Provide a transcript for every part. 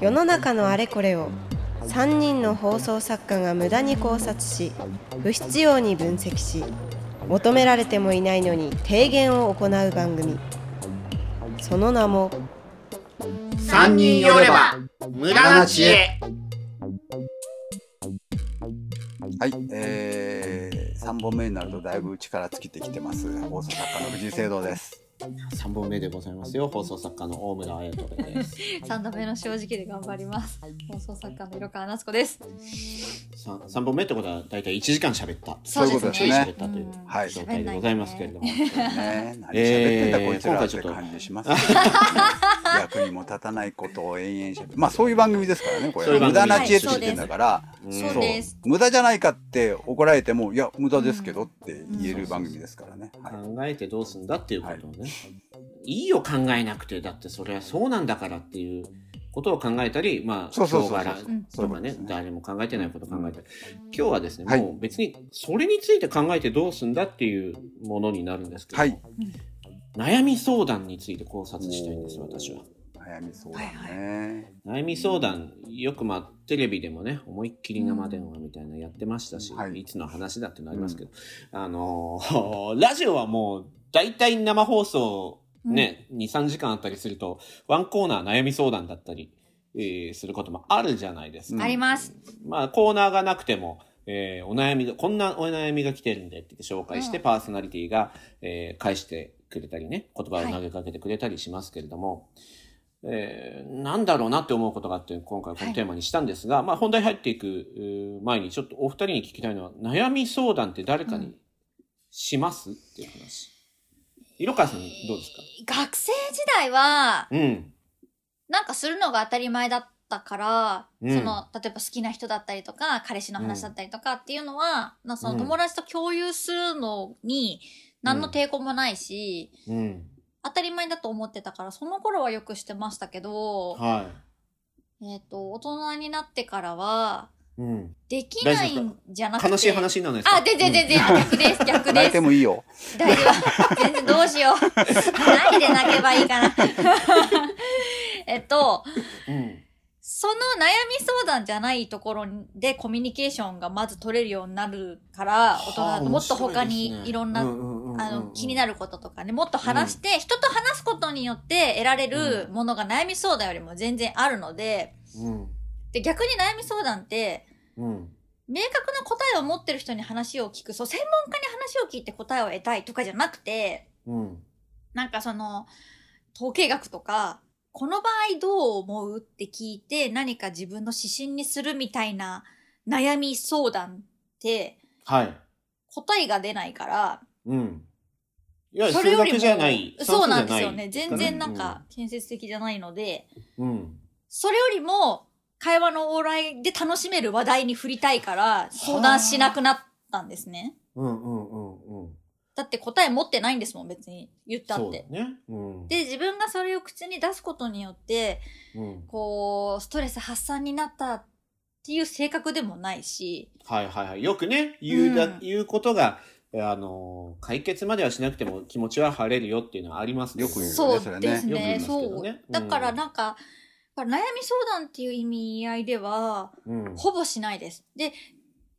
世の中のあれこれを3人の放送作家が無駄に考察し不必要に分析し求められてもいないのに提言を行う番組。その名も三人寄れば無駄な知恵。はい、えー、3本目になるとだいぶ力尽きてきてます。放送作家の藤井聖堂です3本目でございますよ。放送作家の大村彩人です。三度目の正直で頑張ります。放送作家の色川夏子です。3, 三本目ってことは大体1時間喋った。そういうことですね喋ったという状態でございますけれども、ね何喋ってんだこいつらって感じします。よね、役にも立たないことを延々しゃべまあそういう番組ですからねこれ無駄な知恵って言ってんだから、うんそうです。無駄じゃないかって怒られてもいや無駄ですけどって言える番組ですからね、はい。考えてどうすんだっていうことをね、い、いよ考えなくてだってそれはそうなんだからっていうことを考えたりまあそうそうそうそう。人柄うんとかねね誰も考えてないことを考えたり。今日はですね、はい。もう別にそれについて考えてどうすんだっていうものになるんですけども、はい。悩み相談について考察したいんです私は。悩み相談ね、悩み相談よくまあテレビでもね思いっきり生電話みたいなのやってましたし、はい。い、つの話だっていうのありますけど、あのー ラジオはもう大体生放送ね、23時間あったりするとワンコーナー悩み相談だったり、えーすることもあるじゃないですか、うん。あります。まあコーナーがなくてもえーお悩みが、こんなお悩みが来てるんでって紹介して、うん。パーソナリティが、えー返してくれたりね、言葉を投げかけてくれたりしますけれども、えーなんだろうなって思うことがあって、今回このテーマにしたんですが、まあ本題入っていく前にちょっとお二人に聞きたいのは、悩み相談って誰かにします、っていう話。色川さんどうですか？学生時代は、うん。なんかするのが当たり前だったから、うん。その、例えば好きな人だったりとか、彼氏の話だったりとかっていうのは、なその友達と共有するのに、何の抵抗もないし、うん。当たり前だと思ってたから、その頃はよくしてましたけど、はえっ、と、大人になってからは、い。うん。できないんじゃなくて。悲しい話にならないですか？あ、全然全然、逆です、逆泣いてです。もいいよ。大丈夫。全然どうしよう。何で泣けばいいかな。えっと、うん。その悩み相談じゃないところでコミュニケーションがまず取れるようになるから、大人はあもっと他にいろんな、ああの、気になることとかね、もっと話して、人と話すことによって得られるものが悩み相談よりも全然あるので、うん。で、逆に悩み相談って、うん。明確な答えを持ってる人に話を聞く、そう、専門家に話を聞いて答えを得たいとかじゃなくて、うん。なんかその、統計学とか、この場合どう思うって聞いて何か自分の指針にするみたいな悩み相談ってはい。答えが出ないから、うん。いや、それよりもそれだけじゃない。そうなんですよね。全然なんか建設的じゃないので、うん。それよりも会話の往来で楽しめる話題に振りたいから相談しなくなったんですね。うんうんうんうん。だって答え持ってないんですもん、別に言ったそうだって。ね。うん。で、自分がそれを口に出すことによって、うん。こう、ストレス発散になったっていう性格でもないし、はいはいはい。よくね、言うだ、うん言うことが、あの、解決まではしなくても気持ちは晴れるよっていうのはありますねよく言うよそうそれねですね。そねだからうんなんか、悩み相談っていう意味合いでは、うん。ほぼしないです。で、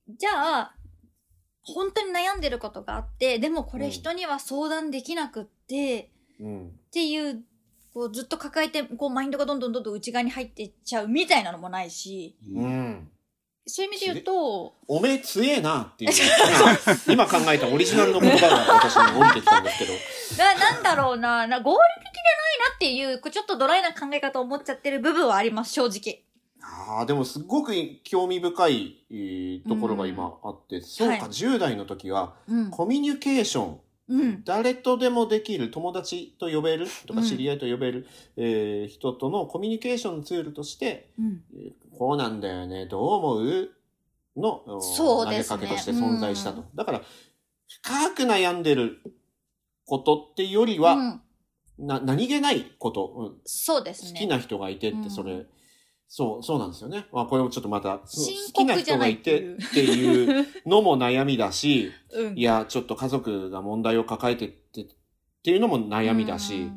じゃあ、本当に悩んでることがあって、でもこれ人には相談できなくって、うん。っていう、こうずっと抱えて、こうマインドがどんどんどんどん内側に入っていっちゃうみたいなのもないし、うん。そういう意味で言うと、おめえ強えなっていう、今 今考えたオリジナルの言葉が私に降りてきたんですけど。な、なんだろうな、な合理的じゃないなっていう、こうちょっとドライな考え方を持っちゃってる部分はあります、正直。ああ、でもすごく興味深いえーところが今あって、そうか、はい10代の時は、うん。コミュニケーション、うん。誰とでもできる友達と呼べるとかうん知り合いと呼べる、えー人とのコミュニケーションツールとして、うん。えーこうなんだよね、どう思う？のおそうですね。投げかけとして存在したと。うだから、深く悩んでることっていうよりは、うん。な何気ないこと、うん。そうですね。好きな人がいてって、うん。それ、そう、そうなんですよね。まあ、これもちょっとまた、好きな人がいてっていうのも悩みだし、うん。いや、ちょっと家族が問題を抱えてってっていうのも悩みだし、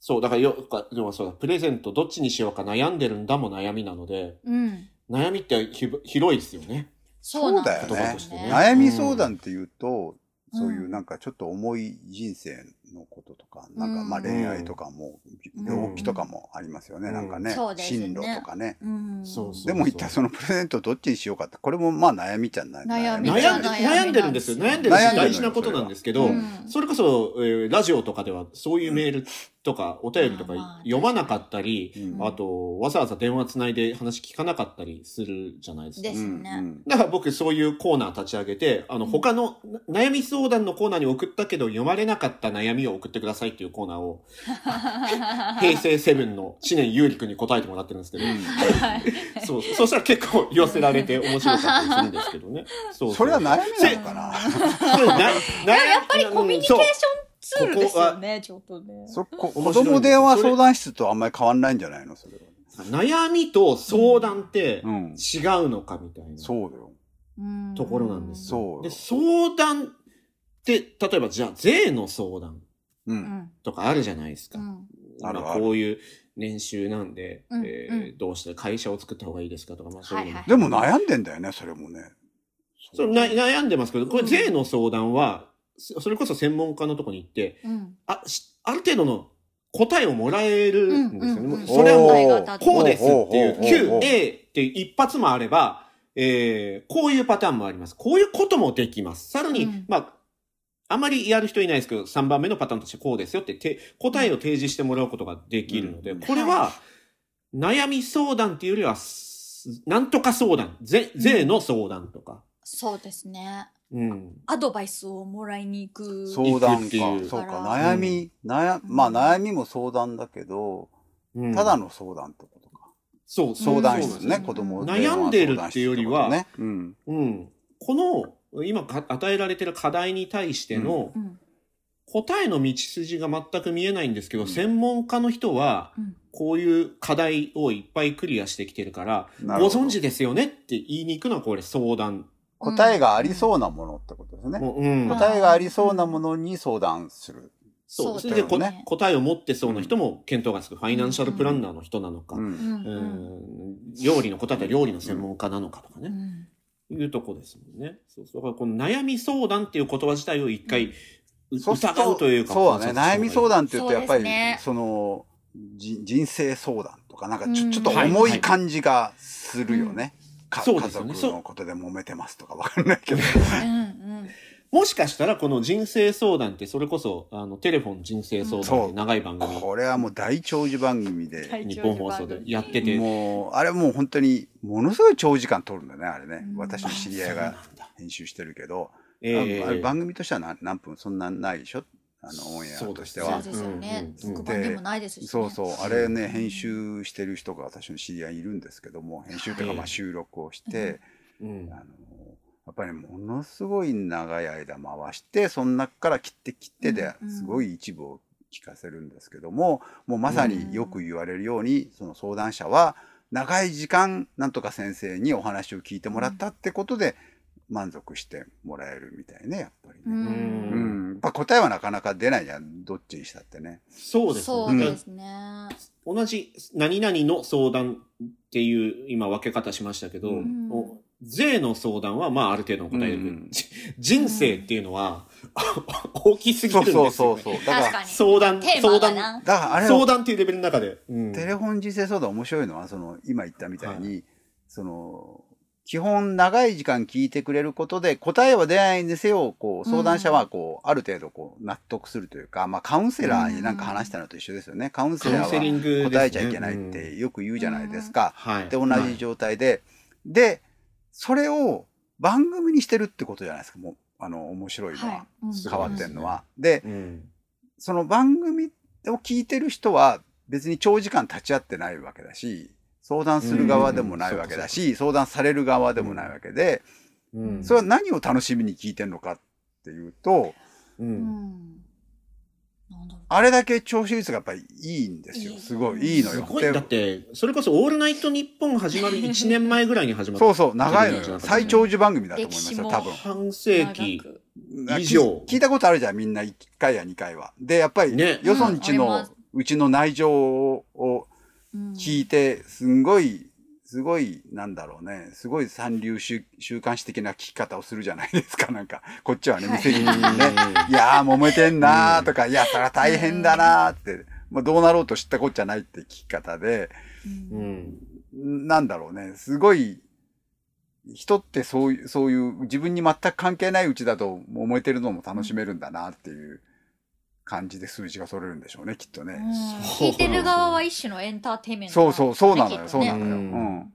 そう、だからよ、かでもそうだ、プレゼントどっちにしようか悩んでるんだも悩みなので、うん。悩みってひ広いですよね。そうなんだよね言葉と。してね悩み相談っていうと、うんそういうなんかちょっと重い人生のこととか、なんかまあうん恋愛とかも、うん病気とかもありますよね、うん。なんかね。そうですね。進路とかね。うん。そうそうでも一体そのプレゼントどっちにしようかって、これもまあ悩みじゃない悩み悩んで悩んでるんですよ。悩んでるし大事なことなんですけど、うん。それこそ、えーラジオとかではそういうメールとかお便りとか読まなかったり、うん。あと、わざわざ電話つないで話聞かなかったりするじゃないですか。で。すうんねうん。だから僕そういうコーナー立ち上げて、あの、うん。他のな悩み相談のコーナーに送ったけど読まれなかった悩みを送ってくださいっていうコーナーを、平成セブンの知念優里くんに答えてもらってるんですけど、そう、そしたら結構寄せられて面白かったりするんですけどね。そうそれは悩みなせのかなやっぱりコミュニケーションツールですよこね、ちょっとね。そこ子供電話相談室とあんまり変わんないんじゃないの？それは。悩みと相談ってうん。違うのかみたいな。そうだよ。うん。ところなんですよ。そうで、相談って、例えばじゃあ税の相談う。うんん。とかあるじゃないですか。うん。あこういう年収なんで、うんえどうして会社を作った方がいいですかとか、まあそういうのも。はいでも悩んでんだよね、それもね。それな悩んでますけど、これ税の相談は、そそれこそ専門家のとこに行って、うん。あ、しある程度の答えをもらえるんですよね。うんうんうんもうそれはもうこうですっていう、ほうほうほうほう QA っていう一発もあれば、えー、こういうパターンもあります。こういうこともできます。さらに、うんまあ、あまりやる人いないですけど、3番目のパターンとしてこうですよってて答えを提示してもらうことができるので、うんこれは、悩み相談っていうよりは、すなんとか相談、税税の相談とか。そうですね。うん。アドバイスをもらいに行く。相談か行くっていう。そうか。悩み、悩、まあ悩みも相談だけど、うんただの相談ってことか。そう、相談室ね、うん子供悩んでるっていうよりはね。うん。うん。この、今か与えられてる課題に対してのうん。答えの道筋が全く見えないんですけど、うん専門家の人は、うん。こういう課題をいっぱいクリアしてきてるから、ご存知ですよねって言いに行くのはこれ相談。答えがありそうなものってことですね。もううん。はい答えがありそうなものに相談する。そう。でこ、だよね答えを持ってそうな人も見当がつく。ファイナンシャルプランナーの人なのか、う。うんん。ううん。ん料理の答えは料理の専門家なのかとかね。うんいうとこですもんね。そうそう。だからこの悩み相談っていう言葉自体を一回、疑うというか。そうだね。悩み相談って言うと、やっぱりその、じ人生相談とか、なんかちうんょちょっと重い感じがするよね。かそう家族のことで揉めてますとかわかんないけど。うん。うん。もしかしたらこの人生相談ってそれこそ、あの、テレフォン人生相談って長い番組、これはもう大長寿番組で、はい日本放送でやってて。もう、あれもう本当に、ものすごい長時間撮るんだよね、あれねう。ん私の知り合いが編集してるけど、えああれー番組としては何何分そんなないでしょ？あの、オンエアとしてはそう。ですよね。うんうんうん特番でもないですしね。そうそう。あれね、編集してる人が私の知り合いいるんですけども、編集というかまあ収録をして、うんあの、やっぱりものすごい長い間回して、その中から切って切ってでうんうんすごい一部を聞かせるんですけども、もうまさによく言われるように、その相談者は長い時間なんとか先生にお話を聞いてもらったってことで満足してもらえるみたいね、やっぱりうね。うんうん。やっぱ答えはなかなか出ないじゃん、どっちにしたってね。そうですね。ですね。同じ何々の相談っていう今分け方しましたけど、うんお税の相談はまあある程度の答える、うんじ人生っていうのは、大きすぎるんですよ、ね。そうそうそうそう。だから、確かに。相談、相談。だからあれ相談っていうレベルの中で。うんテレフォン人生相談面白いのは、その、今言ったみたいに、その、基本長い時間聞いてくれることで答えは出ないんですよ、こう、相談者はこう、ある程度こう、納得するというか、まあカウンセラーになんか話したのと一緒ですよね。カウンセラーは答えちゃいけないってよく言うじゃないですか。はい。で、同じ状態で。で、それを番組にしてるってことじゃないですか、もう、あの、面白いのは。はいうん変わってんのは。で、うん。その番組を聞いてる人は別に長時間立ち会ってないわけだし、相談する側でもないわけだし、相談される側でもないわけで、うん。それは何を楽しみに聞いてるのかっていうと、う。うん。あれだけ聴取率がやっぱりいいんですよ。すごいいいのよ。すごい。でだって、それこそオールナイトニッポン始まる1年前ぐらいに始まった。そうそう、長いのよ。最長寿番組だと思いますよ、歴史も多分。半世紀以上聞いたことあるじゃん、みんな1回や2回は。で、やっぱり、ねよそんちのうちの内情をうん聞いて、すんごい、すごい、なんだろうね、すごい三流週週刊誌的な聞き方をするじゃないですか、なんか。こっちはね、はい。店にね、いやー揉めてんなーとか、いや、それは大変だなーって、まあ、どうなろうと知ったこっちゃないって聞き方で、うん。うん。なんだろうね、すごい、人ってそういう、そういう、自分に全く関係ないうちだと思えてるのも楽しめるんだなっていう感じで数字が取れるんでしょうね、きっとね。聞いてる側は一種のエンターテインメントそうそう、そうなのよ、そうなのよ。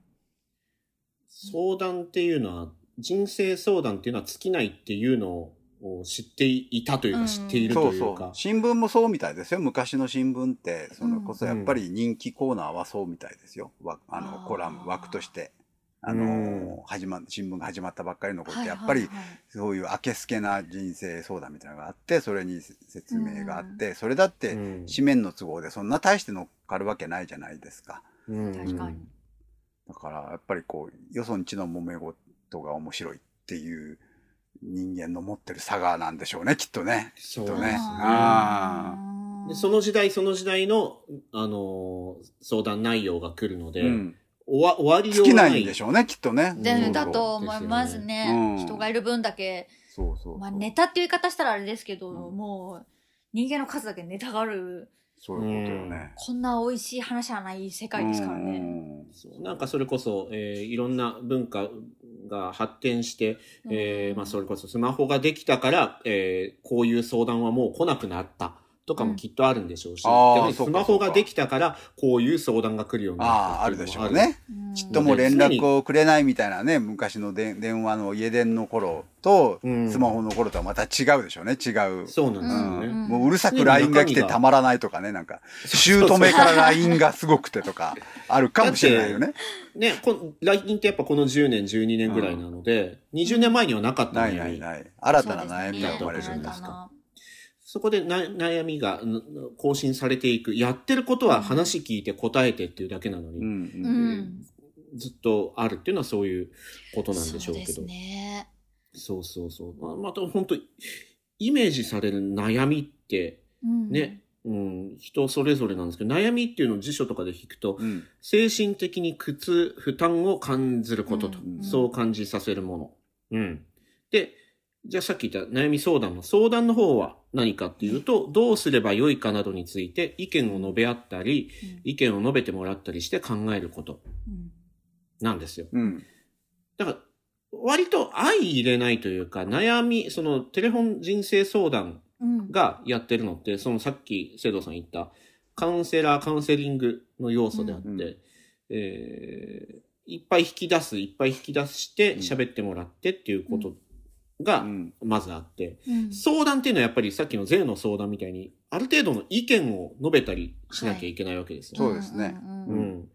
相談っていうのは、人生相談っていうのは尽きないっていうのを知っていたというか、うん知っているそうそうというか。。新聞もそうみたいですよ。昔の新聞って、そのこそやっぱり人気コーナーはそうみたいですよ。わああの、ーコラム、枠として。あうの、始ま、新聞が始まったばっかりの頃って、やっぱりそういう明けすけな人生相談みたいなのがあって、それに説明があって、それだってうん。紙面の都合でそんな大して乗っかるわけないじゃないですか。うん。確かに。だからやっぱりこう、よそんちの揉め事が面白いっていう人間の持ってる差がなんでしょうね、きっとね。そうきっとね。でその時代その時代の、あのー相談内容が来るので、うん。終わ終わりよ尽きないんでしょうね、きっとね。でうんだと思いますね。うん人がいる分だけ、そうそうそう。まあネタっていう言い方したらあれですけど、うんもう人間の数だけネタがある、そういうことよね。こんな美味しい話はない世界ですからうね。んそうなんかそれこそ、えーいろんな文化が発展して、えーうんまあ、それこそスマホができたから、えーこういう相談はもう来なくなったとかもきっとあるんでしょうし、うんスマホができたからこういう相談が来るようになったああ、あるでしょうね。うんちっとも連絡をくれないみたいなね、昔ので電話の家電の頃と、うんスマホの頃とはまた違うでしょうね、違う。そうなんですよね。うん、もううるさく LINE が来てたまらないとかね、なんか、姑から LINE がすごくてとか、あるかもしれないよね。ね、こ LINE ってやっぱこの10年、12年ぐらいなので、20年前にはなかったない。ないない。新たな悩みが生まれるんですか。そこでな悩みがん更新されていく。やってることは話聞いて答えてっていうだけなのに、うん。ずっとあるっていうのはそういうことなんでしょうけど。そうですね。そうそうそう。まあ、また本当イメージされる悩みってうんね、うん、人それぞれなんですけど、悩みっていうのを辞書とかで引くと、うん。精神的に苦痛、負担を感じることと、うんそう感じさせるもの。うん。で、じゃあさっき言った悩み相談の相談の方は何かっていうと、どうすればよいかなどについて意見を述べ合ったり、意見を述べてもらったりして考えることうん。なんですよ。うん。だから、割と相入れないというか、悩み、そのテレフォン人生相談うん。がやってるのって、そのさっき聖堂さん言ったカウンセラー、カウンセリングの要素であって、うんうん。えーいっぱい引き出す、いっぱい引き出してうん。喋ってもらってっていうことがうん。まずあって、うん相談っていうのはやっぱりさっきの税の相談みたいに、ある程度の意見を述べたりしなきゃいけないわけですよ。そうですねうん。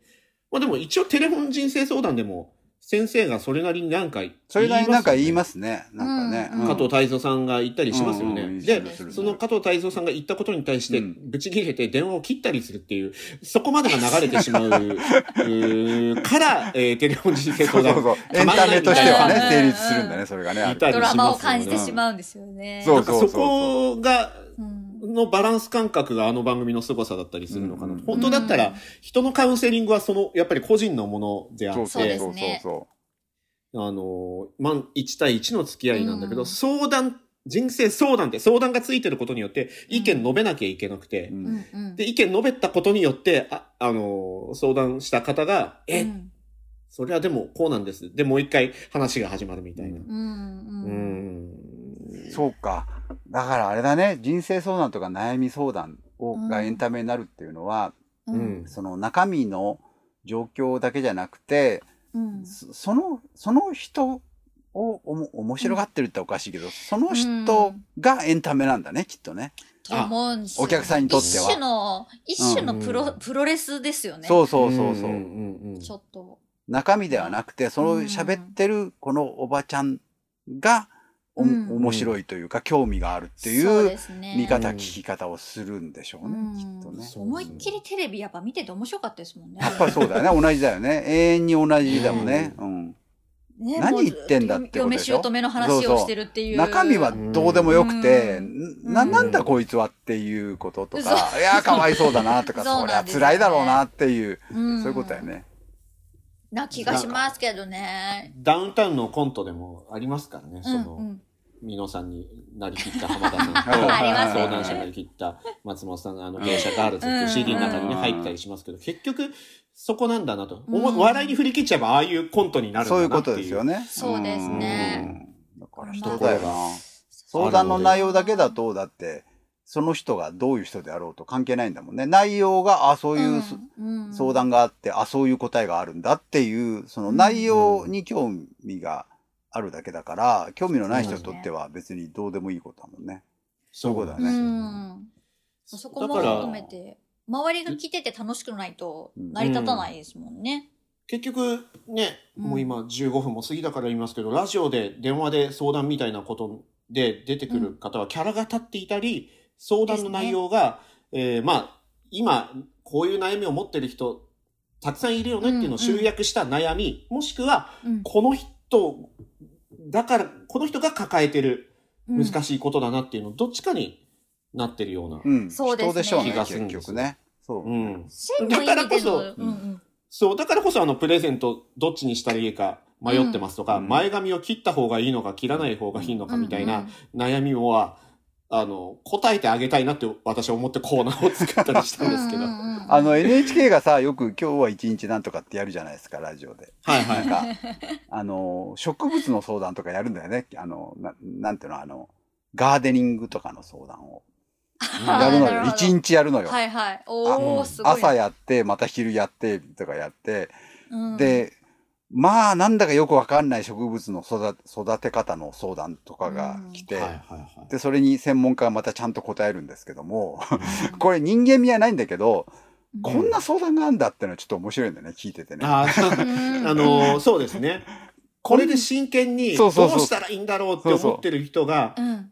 まあでも一応テレフォン人生相談でも先生がそれなりに何回それなりになんか言いまますね。なんかね。うん加藤泰造さんが言ったりしますよね。うんうんでその加藤泰造さんが言ったことに対して、うんブチ切れて電話を切ったりするっていう、そこまでが流れてしまううー から、えーテレフォン人生相談そうそうそう。エンタメとしてはね、うん成立するんだね、それがね。あるいたりドラマを感じてしまうんですよね。そうなんかそこが、うんのバランス感覚があの番組の凄さだったりするのかな。うん本当だったら、人のカウンセリングはその、やっぱり個人のものであって、そうですそうそう。あの、まん、1対1の付き合いなんだけど、うん。相談、人生相談って相談がついてることによって意見述べなきゃいけなくて、で、意見述べたことによって、あ、あの、相談した方が、え、うんそれはでもこうなんです。で、もう一回話が始まるみたいな。うんううんん。そうか。だからあれだね、人生相談とか悩み相談をうんがエンタメになるっていうのは、ううんんその中身の状況だけじゃなくて、うんそその、その人をおも面白がってるっておかしいけど、その人がエンタメなんだね、きっとね。と思うお客さんにとっては一種の、一種のプロ、うんプロレスですよね。そうそうそうそう。んうんうんちょっと。中身ではなくて、その喋ってるこのおばちゃんがお、うん面白いというか興味があるっていう。見方、聞き方をするんでしょうね、うんきっとね。思いっきりテレビやっぱ見てて面白かったですもんね。やっぱそうだよね。同じだよね。永遠に同じだもんね。うん。ね何言ってんだってことでしょ嫁姑の話をしてるっていう。中身はどうでもよくて、うんな、なんだこいつはっていうこととか、そいや、かわいそうだなとか、そりゃ辛いだろうなっていう、うんそういうことだよね。な気がしますけどね。ダウンタウンのコントでもありますからね、その、うんうん美濃さんになりきった浜田さんと、相談者になりきった松本さんが、あの、芸者ガールズっていう CD の中にね、うん入ったりしますけど、結局、そこなんだなと。うん笑いに振り切っちゃえば、ああいうコントになるんそういうこだなっていう。とですよね。そうですねうん。だから人だよな。相談の内容だけだと、だって、その人がどういう人であろうと関係ないんだもんね。内容が、あ、そういうすうん相談があって、あ、そういう答えがあるんだっていう、その内容に興味があるだけだから、興味のない人にとっては別にどうでもいいことだもんね。そういうことだうね。ん。そこも含めて、周りが来てて楽しくないと成り立たないですもんね。結局ね、うんもう今15分も過ぎたから言いますけど、ラジオで電話で相談みたいなことで出てくる方はキャラが立っていたり、相談の内容が、えーまあ、今、こういう悩みを持ってる人、たくさんいるよねっていうのを集約した悩み、もしくは、うんこの人、だから、この人が抱えてるうん難しいことだなっていうの、どっちかになってるような。うん。そうですね人でしょうね気、がするん結ですよ局ね。そう。うん。だからこそうんうんそう、だからこそあのプレゼントどっちにしたらいいか迷ってますとか、うん前髪を切った方がいいのか切らない方がいいのかみたいうんうなん悩みは、あの、答えてあげたいなって私は思ってコーナーを作ったりしたんですけど。あの NHK がさ、よく今日は一日なんとかってやるじゃないですか、ラジオで。はなんい。か、あの、植物の相談とかやるんだよね。あの、ななんていうの、あの、ガーデニングとかの相談を。やるのよ。一日やるのよ。はいはい。おすごい。朝やって、また昼やって、とかやって。うん、で、まあ、なんだかよくわかんない植物の育て方の相談とかが来て。で、それに専門家がまたちゃんと答えるんですけども、これ人間味はないんだけど、こんな相談があるんだってのはちょっと面白いんだよね、聞いててね。あ あの、そうですね。これで真剣にどそううそうそうしたらいいんだろうって思ってる人が、うん。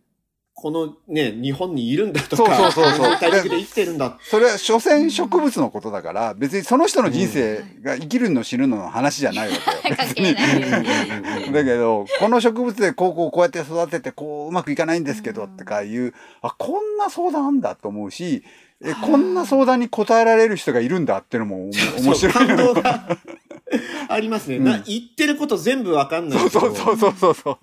このね、日本にいるんだとそうか、そうそうそう大陸で生きてるんだそれは所詮植物のことだから、別にその人の人生が生きるの死ぬのの話じゃないわけよ。関係ない。だけど、この植物でこうこうこうやって育ててこううまくいかないんですけどうんとかいう、あ、こんな相談あんだと思うし、え、こんな相談に答えられる人がいるんだってのも面白い。そう感動がありますね。なうん言ってること全部わかんない。そうそうそうそうそう。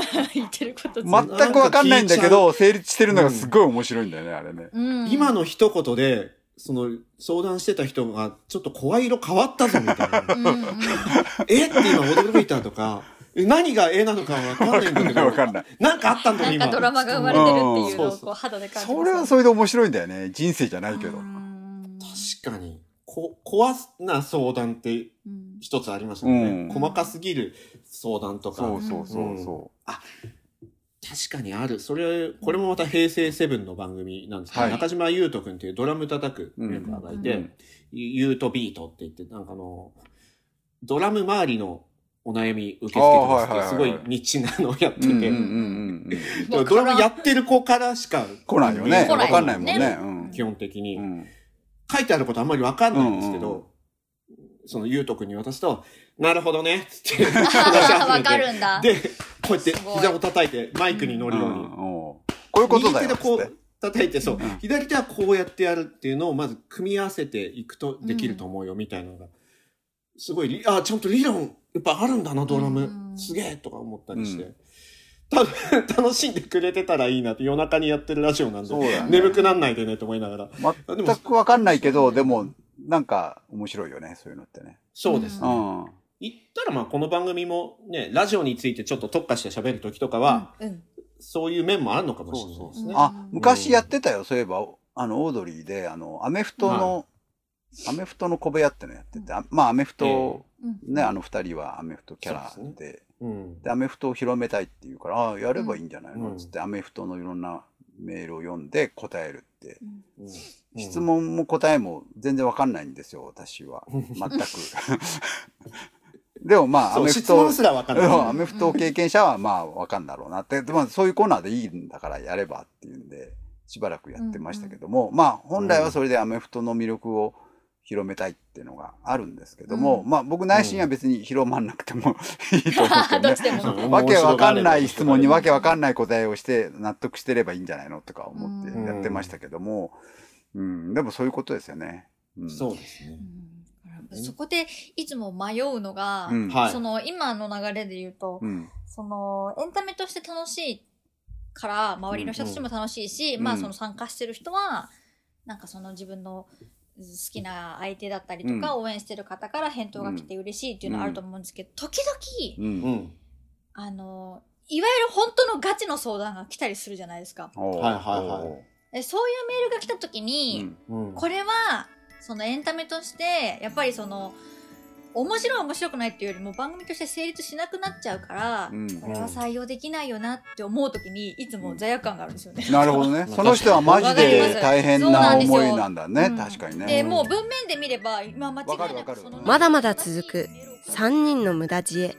言ってること全くわかんないんだけど、成立してるのがすごい面白いんだよね、あれね。うん今の一言で、その、相談してた人が、ちょっと声色変わったぞ、みたいな。え？って今驚いたとか、え何がえなのかわかんないんだけど、わかんない。なんかあったんだよ、今。なんかドラマが生まれてるっていうのを肌で感じそれはそれで面白いんだよね。人生じゃないけど。うん確かに、こ、怖な相談ってうん一つありましたね。うん細かすぎる相談とか。そうそうそうそ確かにある。それ、これもまた平成セブンの番組なんですけど、はい中島優斗くんっていうドラム叩くメンバーがいて、うんユートビートって言って、なんかあの、ドラム周りのお悩み受け付けてますって、すごいニッチなのをやってう。て、ドラムやってる子からしか来ないよね。わかんないもんね。うん基本的に、うん書いてあることあんまりわかんないんですけど、うんうんその優斗くんに渡すと、なるほどね、つって わてかるんだ。で、こうやって膝を叩いてマイクに乗るように、うんこういうことだよ。右手でこう叩いて、そう、うん左手はこうやってやるっていうのをまず組み合わせていくとできると思うよ、みたいなのが。すごいり、あ、ちゃんと理論、やっぱあるんだな、ドラム。うんすげえとか思ったりして。う多分、楽しんでくれてたらいいなって夜中にやってるラジオなんで、ね眠くなんないでねと思いながら。全くわかんないけど、でも、なんか面白いよね、そういうのってね。そうですね。うん。言ったらまあこの番組もね、ラジオについてちょっと特化して喋るときとかは、うんそういう面もあるのかもしれないですね。あ、昔やってたよ、そういえば、あの、オードリーで、あの、アメフトの、アメフトの小部屋ってのやってて、あまあ、アメフト、うん。ね、あの二人はアメフトキャラそうで、うん。で、アメフトを広めたいっていうから、ああ、やればいいんじゃないの、うん。つって、アメフトのいろんなメールを読んで答えるって。うん質問も答えも全然わかんないんですよ、私は。全く。でもまあ、アメフト質問、すらわかんない。うんアメフト経験者はまあわかんだろうなって、でもそういうコーナーでいいんだからやればっていうんで、しばらくやってましたけども、まあ本来はそれでアメフトの魅力を広めたいっていうのがあるんですけども、まあ僕内心は別に広まんなくても いいと思うけどね。どっち。でも。う んわけわかんない質問にわけわんかんない答えをして納得してればいいんじゃないのとか思ってやってましたけども、うん、でもそういうことですよね。うん、そうですね。うん。そこでいつも迷うのが、うん。はい。その今の流れで言うと、うん。そのエンタメとして楽しいから周りの人たちも楽しいし、まあうん。その参加してる人はなんかその自分の好きな相手だったりとか、応援してる方から返答が来て嬉しいっていうのはあると思うんですけど、時々、うんうん。あのいわゆる本当のガチの相談が来たりするじゃないですか。はいはいはいそういうメールが来た時ーに、うんうん。これはそのエンタメとしてやっぱりその面白い面白くないっていうよりも番組として成立しなくなっちゃうから、うん。これは採用できないよなって思う時にいつも罪悪感があるんですよね。なるほどね。その人はマジで大変な思いなんだね。うん確かにね。でもう文面で見れば今間違いわかるわかるなくそのまだまだ続く。3人の無駄知恵。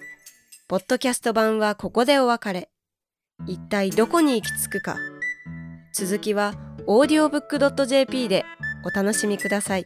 ポッドキャスト版はここでお別れ。一体どこに行き着くか。続きは audiobook.jp でお楽しみください